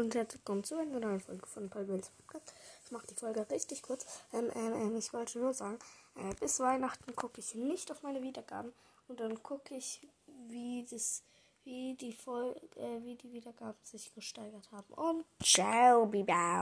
und herzlich willkommen zu einer neuen Folge von Paul Wills Podcast. Ich mache die Folge richtig kurz. Ähm, ähm, ähm, ich wollte nur sagen, äh, bis Weihnachten gucke ich nicht auf meine Wiedergaben und dann gucke ich, wie das, wie die Folge, äh, wie die Wiedergaben sich gesteigert haben. Und ciao, bibau.